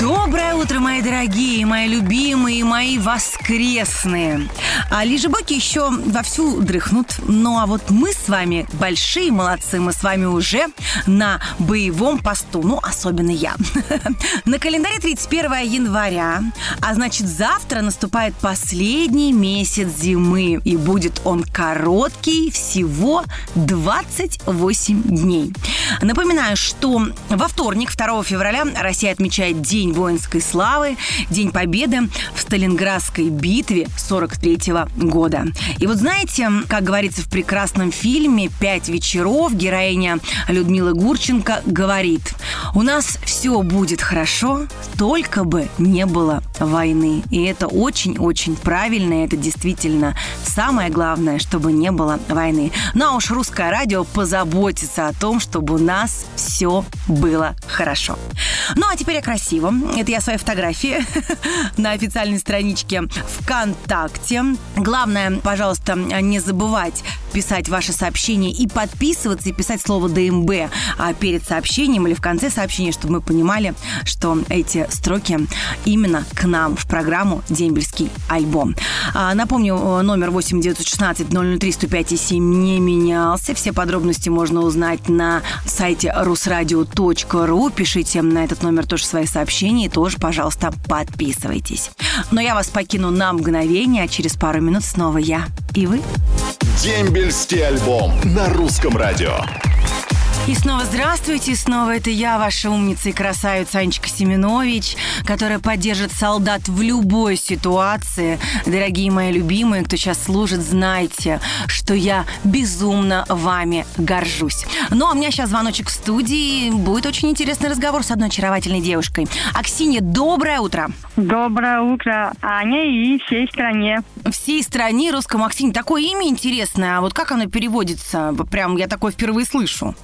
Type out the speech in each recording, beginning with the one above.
Доброе утро, мои дорогие, мои любимые, мои воскресные. А лежебоки еще вовсю дрыхнут. Ну а вот мы с вами большие молодцы. Мы с вами уже на боевом посту. Ну, особенно я. На календаре 31 января. А значит, завтра наступает последний месяц зимы. И будет он короткий, всего 28 дней. Напоминаю, что во вторник, 2 февраля, Россия отмечает День воинской славы, День Победы в Сталинградской битве 43 года. И вот знаете, как говорится в прекрасном фильме «Пять вечеров», героиня Людмила Гурченко говорит, у нас все будет хорошо, только бы не было войны. И это очень-очень правильно, это действительно самое главное, чтобы не было войны. Ну а уж русское радио позаботится о том, чтобы у нас все было хорошо. Ну а теперь о красивом. Это я свои фотографии на официальной страничке ВКонтакте. Главное, пожалуйста, не забывать писать ваши сообщения и подписываться, и писать слово ДМБ а, перед сообщением или в конце сообщения, чтобы мы понимали, что эти строки именно к нам в программу «Дембельский альбом». А, напомню, номер 8 916 003 105 7 не менялся. Все подробности можно узнать на сайте rusradio.ru. Пишите на этот номер тоже свои сообщения и тоже, пожалуйста, подписывайтесь. Но я вас покину на мгновение, а через пару минут снова я и вы. Дембельский альбом на русском радио. И снова здравствуйте, снова это я, ваша умница и красавица Анечка Семенович, которая поддержит солдат в любой ситуации. Дорогие мои любимые, кто сейчас служит, знайте, что я безумно вами горжусь. Ну, а у меня сейчас звоночек в студии. Будет очень интересный разговор с одной очаровательной девушкой. Аксинья, доброе утро. Доброе утро, Аня и всей стране. Всей стране русскому Аксинья. Такое имя интересное, а вот как оно переводится? Прям я такое впервые слышу.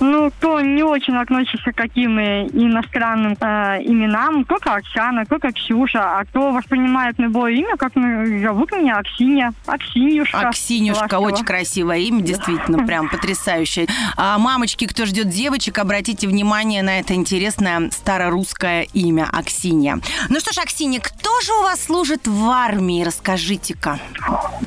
Ну, кто не очень относится к каким иностранным э, именам, только Оксана, только Ксюша, а кто воспринимает любое имя, как ну, зовут меня Аксинья, Аксинюшка. Аксинюшка, ласково. очень красивое имя, действительно, прям потрясающее. А, мамочки, кто ждет девочек, обратите внимание на это интересное старорусское имя Аксинья. Ну что ж, Аксинья, кто же у вас служит в армии? Расскажите-ка.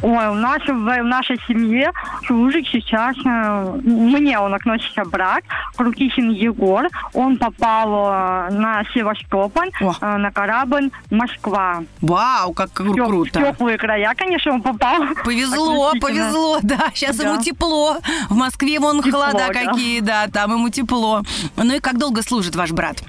Ой, у нас в, в нашей семье служит сейчас, э, мне он относится брат, Крутихин Егор. Он попал э, на Севастополь, э, на корабль Москва. Вау, как кру- В круто. теплые края, конечно, он попал. Повезло, повезло, да. Сейчас Да. ему тепло. В Москве вон Тепло, холода да. какие, да, там ему тепло. Ну и как долго служит ваш брат?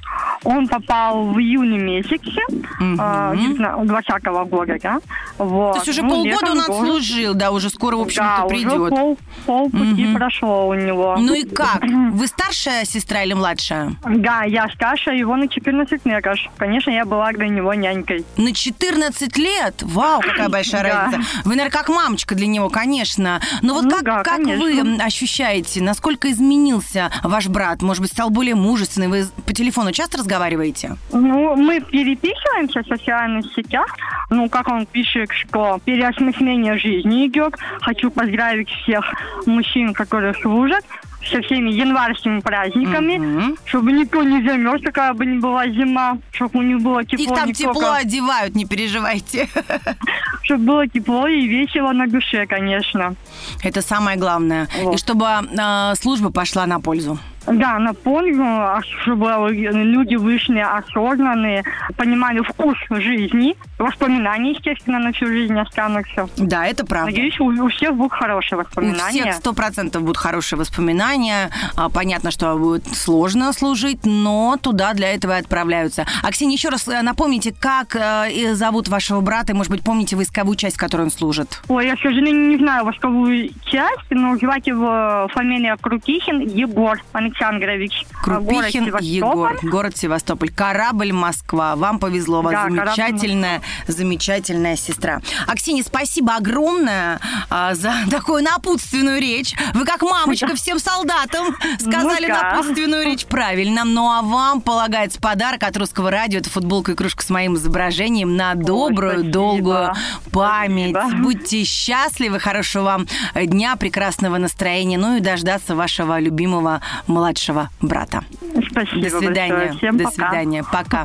Он попал в июне месяце Мгм. 20 года, да? Вот. То есть уже Ну, полгода он тоже. Отслужил, да, уже скоро, в Да, общем-то, уже придет. пол, полпути Мгм. прошло у него. Ну и как? Вы старшая сестра или младшая? Да, я старше его на 14 лет. Конечно, я была для него нянькой. На 14 лет? Вау, какая большая разница. Вы, наверное, как мамочка для него, конечно. Но вот Ну как, да, как вы ощущаете, насколько изменился ваш брат? Может быть, стал более мужественный? Вы по телефону часто разговариваете? Ну, мы переписываемся в социальных сетях. Ну, как он пишет, что переосмысление жизни идет. Хочу поздравить всех мужчин, которые служат со всеми январскими праздниками, Мгм. чтобы никто не замерз, какая бы ни была зима, чтобы у них было тепло, Их там не тепло одевают, не переживайте. чтобы было тепло и весело на душе, конечно. Это самое главное. Вот. И чтобы э, служба пошла на пользу. Да, напомню, а чтобы люди вышли осознанные, понимали вкус жизни, воспоминания, естественно, на всю жизнь останутся. Да, это правда. Надеюсь, у, у всех будут хорошие У воспоминания. всех сто процентов будут хорошие воспоминания. А, Понятно, что будет сложно служить, но туда для этого и отправляются. Аксинья, еще раз э, напомните, как э, зовут вашего брата, и, может быть, помните войсковую часть, в которой он служит? Ой, я, к сожалению, не знаю восковую часть, но звать его фамилия Крутихин Егор Александрович. А, город Крупихин Севастополь. Егор, город Севастополь. Корабль Москва. Вам повезло, у вас Да, замечательная замечательная сестра. Аксинья, спасибо огромное а, за такую напутственную речь. Вы как мамочка всем солдатам сказали Ну напутственную речь правильно. Ну а вам полагается подарок от русского радио. Это футболка и кружка с моим изображением на добрую, спасибо. долгую память. Спасибо. Будьте счастливы, хорошего вам дня, прекрасного настроения, ну и дождаться вашего любимого младшего брата. Спасибо До свидания. большое. Всем До пока. свидания. Пока.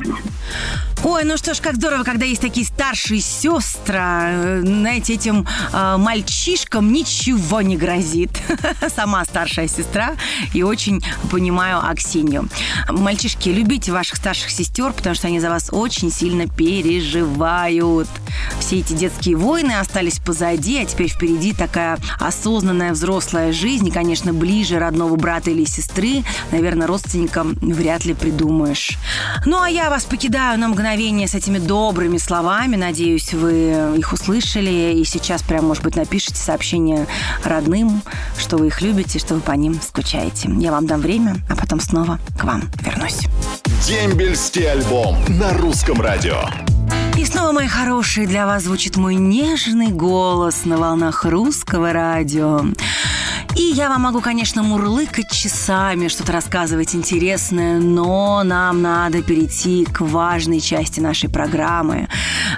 Ой, ну что ж, как здорово, когда есть такие старшие сестры. Э, Знаете, этим э, мальчишкам ничего не грозит. Сама старшая сестра и очень понимаю Аксинью. Мальчишки, любите ваших старших сестер, потому что они за вас очень сильно переживают. Все эти детские войны остались позади, а теперь впереди такая осознанная взрослая жизнь. И, конечно, ближе родного брата или сестры, наверное, родственникам вряд ли придумаешь. Ну, а я вас покидаю на мгновение с этими добрыми словами. Надеюсь, вы их услышали. И сейчас прям, может быть, напишите сообщение родным, что вы их любите, что вы по ним скучаете. Я вам дам время, а потом снова к вам вернусь. Дембельский альбом на русском радио. И снова, мои хорошие, для вас звучит мой нежный голос на волнах русского радио. И я вам могу, конечно, мурлыкать часами, что-то рассказывать интересное, но нам надо перейти к важной части нашей программы,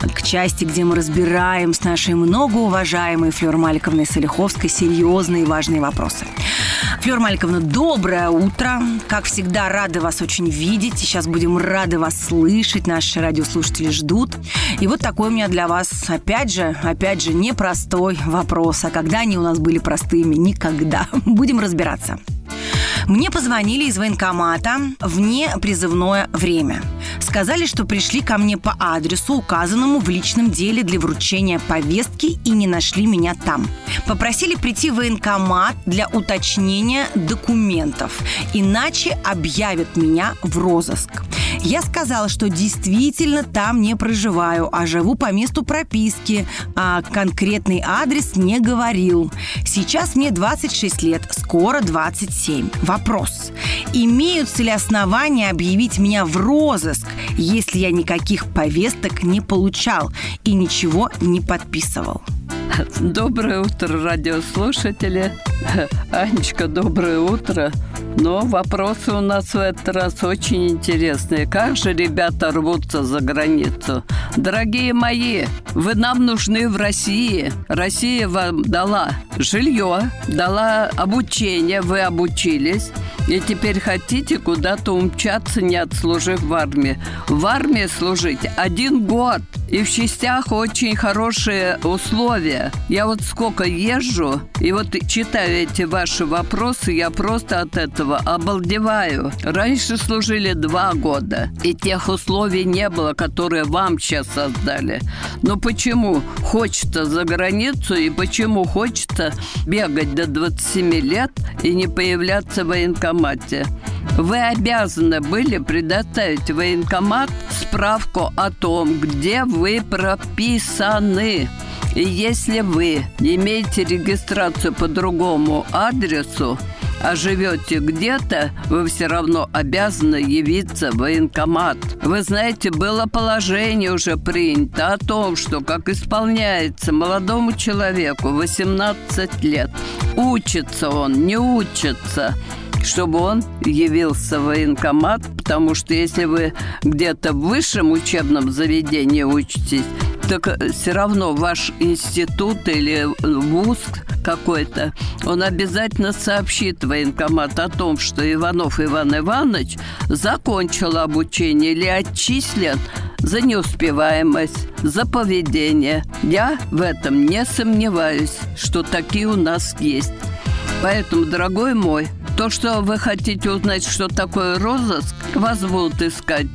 к части, где мы разбираем с нашей многоуважаемой Флёр Маликовной Солиховской серьезные и важные вопросы. Флёр Маликовна, доброе утро. Как всегда, рады вас очень видеть. Сейчас будем рады вас слышать. Наши радиослушатели ждут. И вот такой у меня для вас, опять же, опять же, непростой вопрос. А когда они у нас были простыми? Никогда. Будем разбираться. Мне позвонили из военкомата в непризывное время. Сказали, что пришли ко мне по адресу, указанному в личном деле для вручения повестки и не нашли меня там. Попросили прийти в военкомат для уточнения документов, иначе объявят меня в розыск. Я сказала, что действительно там не проживаю, а живу по месту прописки, а конкретный адрес не говорил. Сейчас мне 26 лет, скоро 27. Вопрос. Имеются ли основания объявить меня в розыск, если я никаких повесток не получал и ничего не подписывал? Доброе утро, радиослушатели. Анечка, доброе утро. Но вопросы у нас в этот раз очень интересные. Как же ребята рвутся за границу? Дорогие мои, вы нам нужны в России. Россия вам дала жилье, дала обучение, вы обучились. И теперь хотите куда-то умчаться, не отслужив в армии. В армии служить один год. И в частях очень хорошие условия. Я вот сколько езжу, и вот читаю эти ваши вопросы, я просто от этого обалдеваю. Раньше служили два года, и тех условий не было, которые вам сейчас создали. Но почему хочется за границу, и почему хочется бегать до 27 лет и не появляться в военкомате? Вы обязаны были предоставить военкомат справку о том, где вы прописаны. И если вы имеете регистрацию по другому адресу, а живете где-то, вы все равно обязаны явиться в военкомат. Вы знаете, было положение уже принято о том, что как исполняется молодому человеку 18 лет. Учится он, не учится чтобы он явился в военкомат, потому что если вы где-то в высшем учебном заведении учитесь, так все равно ваш институт или вуз какой-то, он обязательно сообщит военкомат о том, что Иванов Иван Иванович закончил обучение или отчислен за неуспеваемость, за поведение. Я в этом не сомневаюсь, что такие у нас есть. Поэтому, дорогой мой, то, что вы хотите узнать, что такое розыск, вас будут искать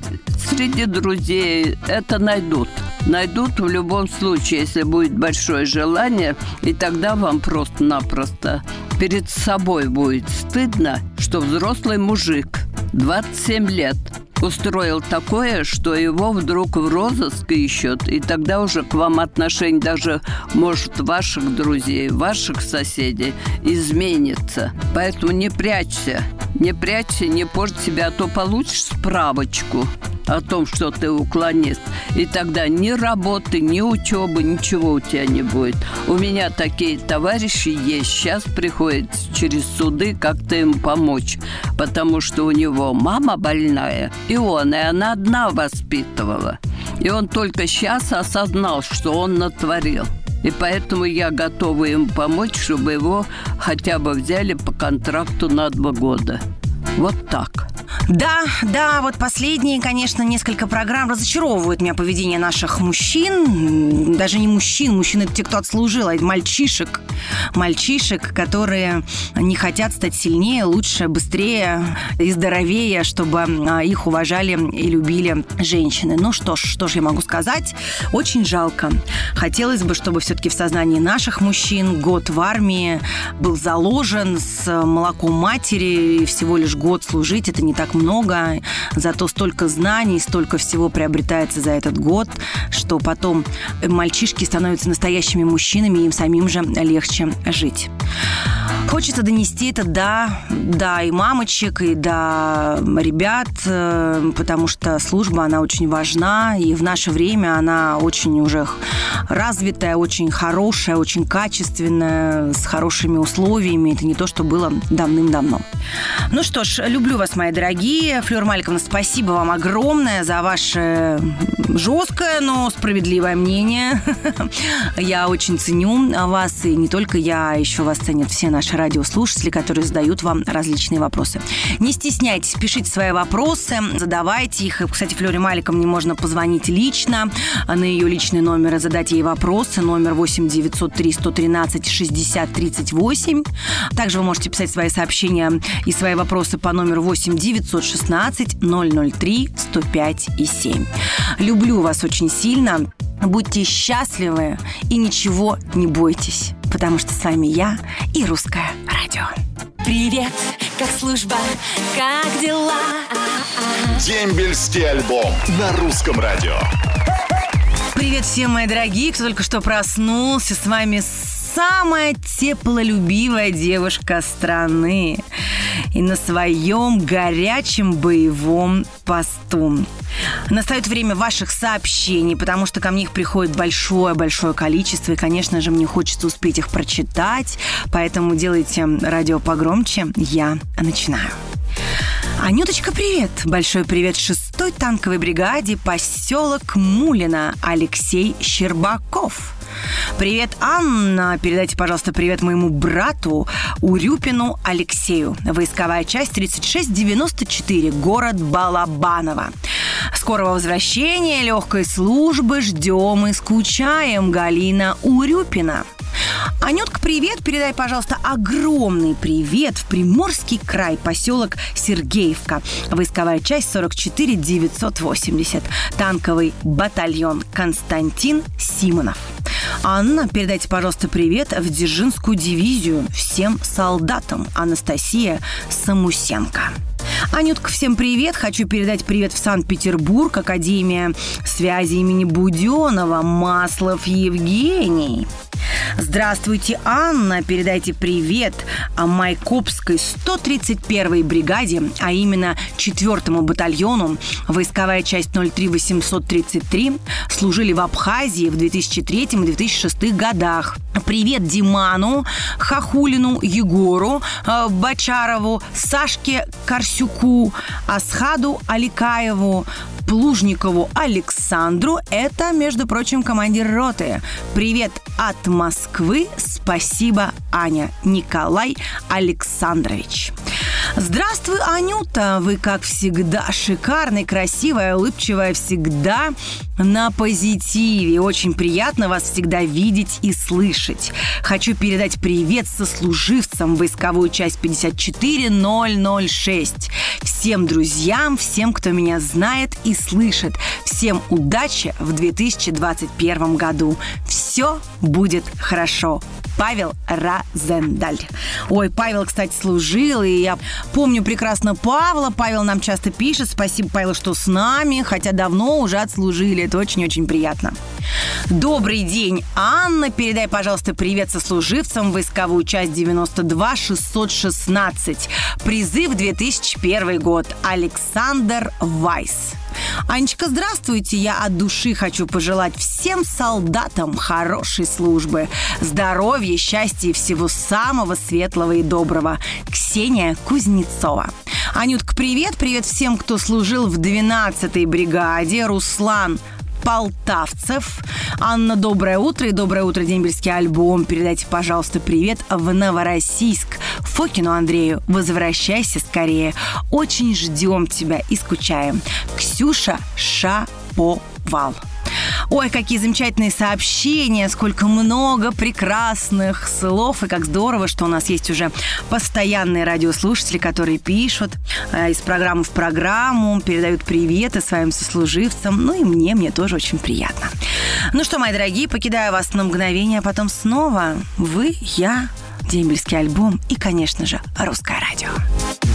среди друзей. Это найдут. Найдут в любом случае, если будет большое желание, и тогда вам просто-напросто перед собой будет стыдно, что взрослый мужик, 27 лет, устроил такое, что его вдруг в розыск ищут, и тогда уже к вам отношение даже, может, ваших друзей, ваших соседей изменится. Поэтому не прячься. Не прячься, не порть себя, а то получишь справочку о том, что ты уклонист. И тогда ни работы, ни учебы, ничего у тебя не будет. У меня такие товарищи есть. Сейчас приходят через суды как-то им помочь. Потому что у него мама больная, и он, и она одна воспитывала. И он только сейчас осознал, что он натворил. И поэтому я готова им помочь, чтобы его хотя бы взяли по контракту на два года. Вот так. Да, да, вот последние, конечно, несколько программ разочаровывают меня поведение наших мужчин. Даже не мужчин, мужчины это те, кто отслужил, а мальчишек. Мальчишек, которые не хотят стать сильнее, лучше, быстрее и здоровее, чтобы а, их уважали и любили женщины. Ну что ж, что ж я могу сказать? Очень жалко. Хотелось бы, чтобы все-таки в сознании наших мужчин год в армии был заложен с молоком матери и всего лишь год служить. Это не так много, зато столько знаний, столько всего приобретается за этот год, что потом мальчишки становятся настоящими мужчинами, и им самим же легче жить. Хочется донести это до, до и мамочек, и до ребят, э, потому что служба, она очень важна, и в наше время она очень уже развитая, очень хорошая, очень качественная, с хорошими условиями. Это не то, что было давным-давно. Ну что ж, люблю вас, мои дорогие. Флёр Маликовна, спасибо вам огромное за ваше жесткое, но справедливое мнение. Я очень ценю вас, и не только я, а еще вас ценят все наши радиослушатели, которые задают вам различные вопросы. Не стесняйтесь, пишите свои вопросы, задавайте их. Кстати, Флёре Маликовне можно позвонить лично на ее личный номер и задать ей вопросы. Номер 8 903 113 60 38. Также вы можете писать свои сообщения и свои вопросы по номеру 8 916 003 105 и 7. Люблю вас очень сильно. Будьте счастливы и ничего не бойтесь, потому что с вами я и Русское радио. Привет, как служба, как дела? Дембельский альбом на русском радио. Привет всем, мои дорогие, кто только что проснулся. С вами самая теплолюбивая девушка страны. И на своем горячем боевом посту. Настает время ваших сообщений, потому что ко мне их приходит большое-большое количество, и, конечно же, мне хочется успеть их прочитать, поэтому делайте радио погромче. Я начинаю. Анюточка, привет! Большой привет шестой танковой бригаде поселок Мулина Алексей Щербаков. Привет, Анна. Передайте, пожалуйста, привет моему брату Урюпину Алексею. Войсковая часть 3694, город Балабаново. Скорого возвращения, легкой службы ждем и скучаем. Галина Урюпина. Анютка, привет. Передай, пожалуйста, огромный привет в Приморский край, поселок Сергеевка. Войсковая часть 44 980. Танковый батальон Константин Симонов. Анна, передайте, пожалуйста, привет в Дзержинскую дивизию всем солдатам. Анастасия Самусенко. Анютка, всем привет. Хочу передать привет в Санкт-Петербург, Академия связи имени Буденова, Маслов Евгений. Здравствуйте, Анна. Передайте привет о Майкопской 131-й бригаде, а именно 4-му батальону. Войсковая часть 03833 служили в Абхазии в 2003 и 2006 годах. Привет Диману, Хахулину, Егору, э, Бачарову, Сашке Корсюку, Асхаду Аликаеву, Плужникову Александру. Это, между прочим, командир роты. Привет от Москвы. Спасибо, Аня. Николай Александрович. Здравствуй, Анюта! Вы, как всегда, шикарная, красивая, улыбчивая, всегда на позитиве. Очень приятно вас всегда видеть и слышать. Хочу передать привет сослуживцам войсковую часть 54006. Всем друзьям, всем, кто меня знает и слышит. Всем удачи в 2021 году. Все будет хорошо. Павел Розендаль. Ой, Павел, кстати, служил, и я помню прекрасно Павла. Павел нам часто пишет. Спасибо, Павел, что с нами, хотя давно уже отслужили. Это очень-очень приятно. Добрый день, Анна. Передай, пожалуйста, привет сослуживцам. Войсковую часть 92 616. Призыв 2001 год. Александр Вайс. Анечка, здравствуйте. Я от души хочу пожелать всем солдатам хорошей службы, здоровья, счастья и всего самого светлого и доброго. Ксения Кузнецова. Анютка, привет. Привет всем, кто служил в 12-й бригаде. Руслан Полтавцев. Анна, доброе утро и доброе утро, Дембельский альбом. Передайте, пожалуйста, привет в Новороссийск. Фокину Андрею, возвращайся скорее. Очень ждем тебя и скучаем. Ксюша Шаповал. Ой, какие замечательные сообщения, сколько много прекрасных слов, и как здорово, что у нас есть уже постоянные радиослушатели, которые пишут э, из программы в программу, передают приветы своим сослуживцам, ну и мне, мне тоже очень приятно. Ну что, мои дорогие, покидаю вас на мгновение, а потом снова вы, я, дембельский альбом и, конечно же, русское радио.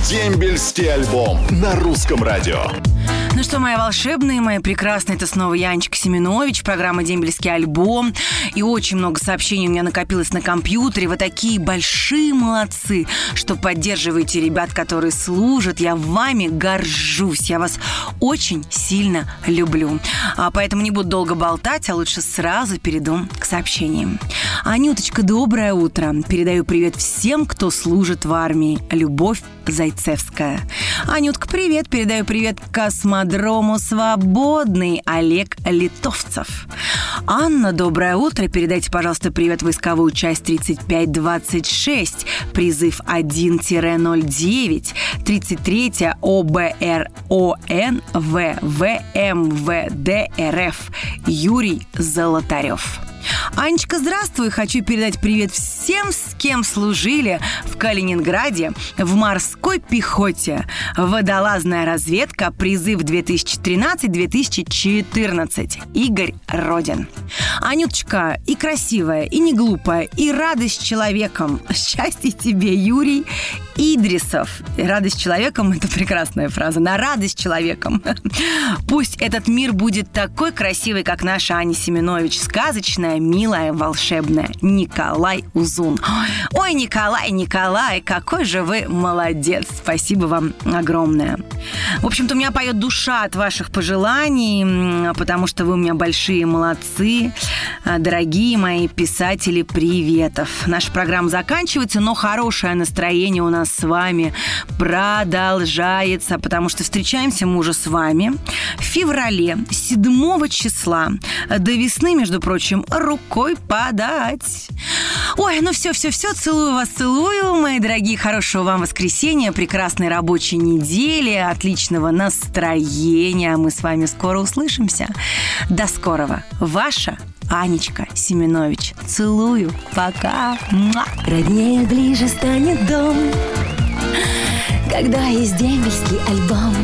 Дембельский альбом на русском радио. Ну что, мои волшебные, мои прекрасные, это снова Янчик Семенович, программа «Дембельский альбом». И очень много сообщений у меня накопилось на компьютере. Вы такие большие молодцы, что поддерживаете ребят, которые служат. Я вами горжусь. Я вас очень сильно люблю. А поэтому не буду долго болтать, а лучше сразу перейду к сообщениям. Анюточка, доброе утро. Передаю привет всем, кто служит в армии. Любовь Зайцевская. Анютка, привет. Передаю привет космодрому «Свободный» Олег Литовцев. Анна, доброе утро. Передайте, пожалуйста, привет войсковую часть 3526, призыв 1-09, 33 ОБРОН ВВМВД РФ Юрий Золотарев. Анечка, здравствуй! Хочу передать привет всем, с кем служили в Калининграде в морской пехоте. Водолазная разведка, призыв 2013-2014. Игорь Родин. Анюточка, и красивая, и не глупая, и радость человеком. Счастье тебе, Юрий Идрисов. Радость человеком – это прекрасная фраза. На радость человеком. Пусть этот мир будет такой красивый, как наша Аня Семенович. Сказочная, милая, волшебная. Николай Узун. Ой, Николай, Николай, какой же вы молодец. Спасибо вам огромное. В общем-то, у меня поет душа от ваших пожеланий, потому что вы у меня большие молодцы. Дорогие мои писатели, приветов. Наша программа заканчивается, но хорошее настроение у нас с вами продолжается, потому что встречаемся мы уже с вами в феврале 7 числа. До весны, между прочим, рукой подать. Ой, ну все, все, все, целую вас, целую, мои дорогие, хорошего вам воскресенья, прекрасной рабочей недели, отличного настроения. Мы с вами скоро услышимся. До скорого. Ваша Анечка Семенович. Целую. Пока. Муа. Роднее ближе станет дом Когда есть дембельский альбом